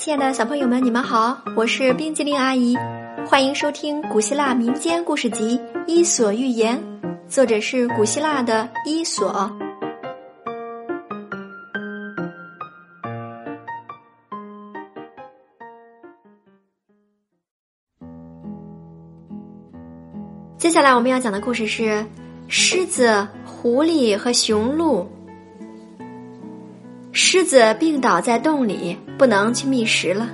亲爱的小朋友们，你们好，我是冰激凌阿姨，欢迎收听古希腊民间故事集《伊索寓言》，作者是古希腊的伊索。接下来我们要讲的故事是狮子、狐狸和雄鹿。狮子病倒在洞里，不能去觅食了。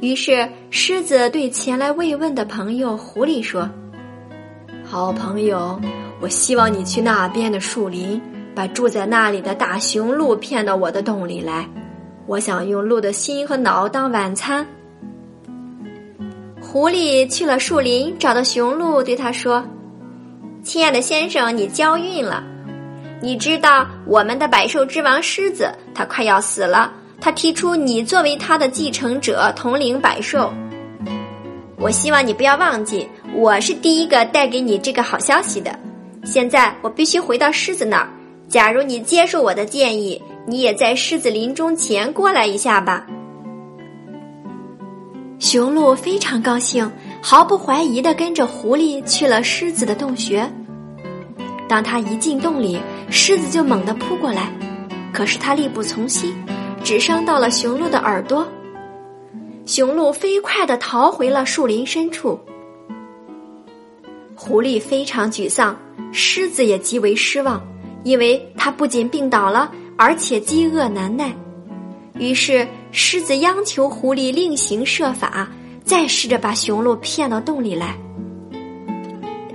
于是，狮子对前来慰问的朋友狐狸说：“好朋友，我希望你去那边的树林，把住在那里的大雄鹿骗到我的洞里来。我想用鹿的心和脑当晚餐。”狐狸去了树林，找到雄鹿，对他说：“亲爱的先生，你交运了。”你知道我们的百兽之王狮子，他快要死了。他提出你作为他的继承者，统领百兽。我希望你不要忘记，我是第一个带给你这个好消息的。现在我必须回到狮子那儿。假如你接受我的建议，你也在狮子临终前过来一下吧。雄鹿非常高兴，毫不怀疑的跟着狐狸去了狮子的洞穴。当他一进洞里，狮子就猛地扑过来，可是他力不从心，只伤到了雄鹿的耳朵。雄鹿飞快地逃回了树林深处。狐狸非常沮丧，狮子也极为失望，因为他不仅病倒了，而且饥饿难耐。于是，狮子央求狐狸另行设法，再试着把雄鹿骗到洞里来。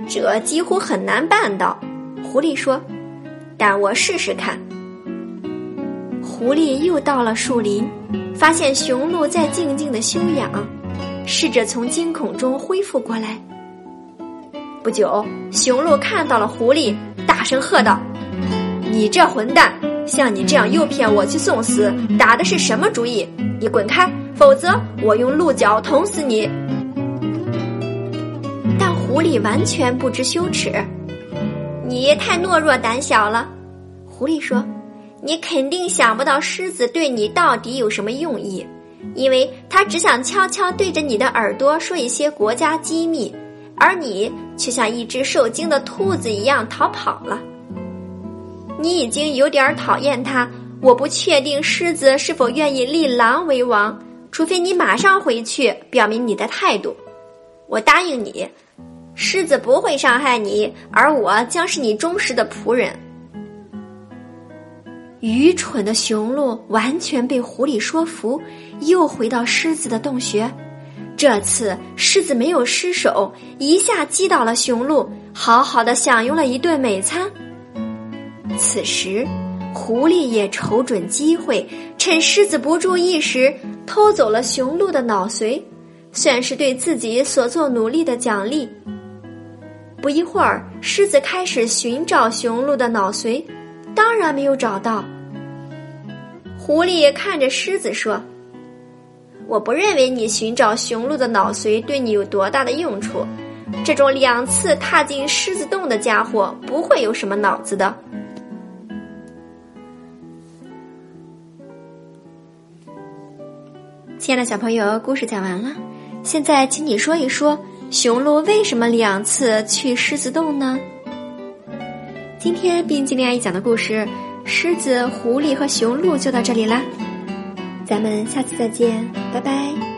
这几乎很难办到。狐狸说：“但我试试看。”狐狸又到了树林，发现雄鹿在静静的休养，试着从惊恐中恢复过来。不久，雄鹿看到了狐狸，大声喝道：“你这混蛋！像你这样诱骗我去送死，打的是什么主意？你滚开，否则我用鹿角捅死你！”但狐狸完全不知羞耻。你太懦弱胆小了，狐狸说：“你肯定想不到狮子对你到底有什么用意，因为它只想悄悄对着你的耳朵说一些国家机密，而你却像一只受惊的兔子一样逃跑了。你已经有点讨厌他，我不确定狮子是否愿意立狼为王，除非你马上回去表明你的态度。我答应你。”狮子不会伤害你，而我将是你忠实的仆人。愚蠢的雄鹿完全被狐狸说服，又回到狮子的洞穴。这次狮子没有失手，一下击倒了雄鹿，好好的享用了一顿美餐。此时，狐狸也瞅准机会，趁狮子不注意时，偷走了雄鹿的脑髓，算是对自己所做努力的奖励。不一会儿，狮子开始寻找雄鹿的脑髓，当然没有找到。狐狸看着狮子说：“我不认为你寻找雄鹿的脑髓对你有多大的用处。这种两次踏进狮子洞的家伙不会有什么脑子的。”亲爱的小朋友，故事讲完了，现在请你说一说。雄鹿为什么两次去狮子洞呢？今天冰激凌阿姨讲的故事《狮子、狐狸和雄鹿》就到这里啦，咱们下次再见，拜拜。